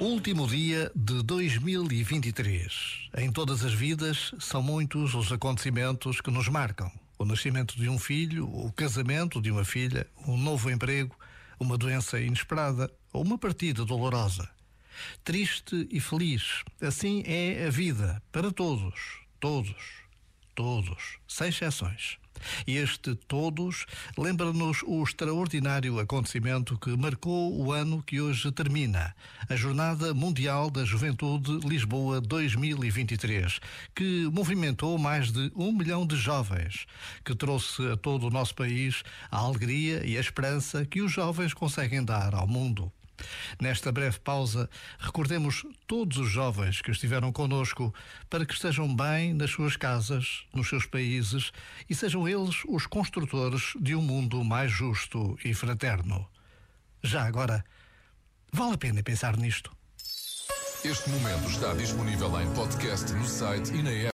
Último dia de 2023. Em todas as vidas, são muitos os acontecimentos que nos marcam. O nascimento de um filho, o casamento de uma filha, um novo emprego, uma doença inesperada ou uma partida dolorosa. Triste e feliz, assim é a vida para todos, todos, todos, sem exceções. E este todos lembra-nos o extraordinário acontecimento que marcou o ano que hoje termina, a Jornada Mundial da Juventude Lisboa 2023, que movimentou mais de um milhão de jovens, que trouxe a todo o nosso país a alegria e a esperança que os jovens conseguem dar ao mundo. Nesta breve pausa, recordemos todos os jovens que estiveram conosco para que estejam bem nas suas casas, nos seus países e sejam eles os construtores de um mundo mais justo e fraterno. Já agora, vale a pena pensar nisto. Este momento está disponível em podcast no site e na app.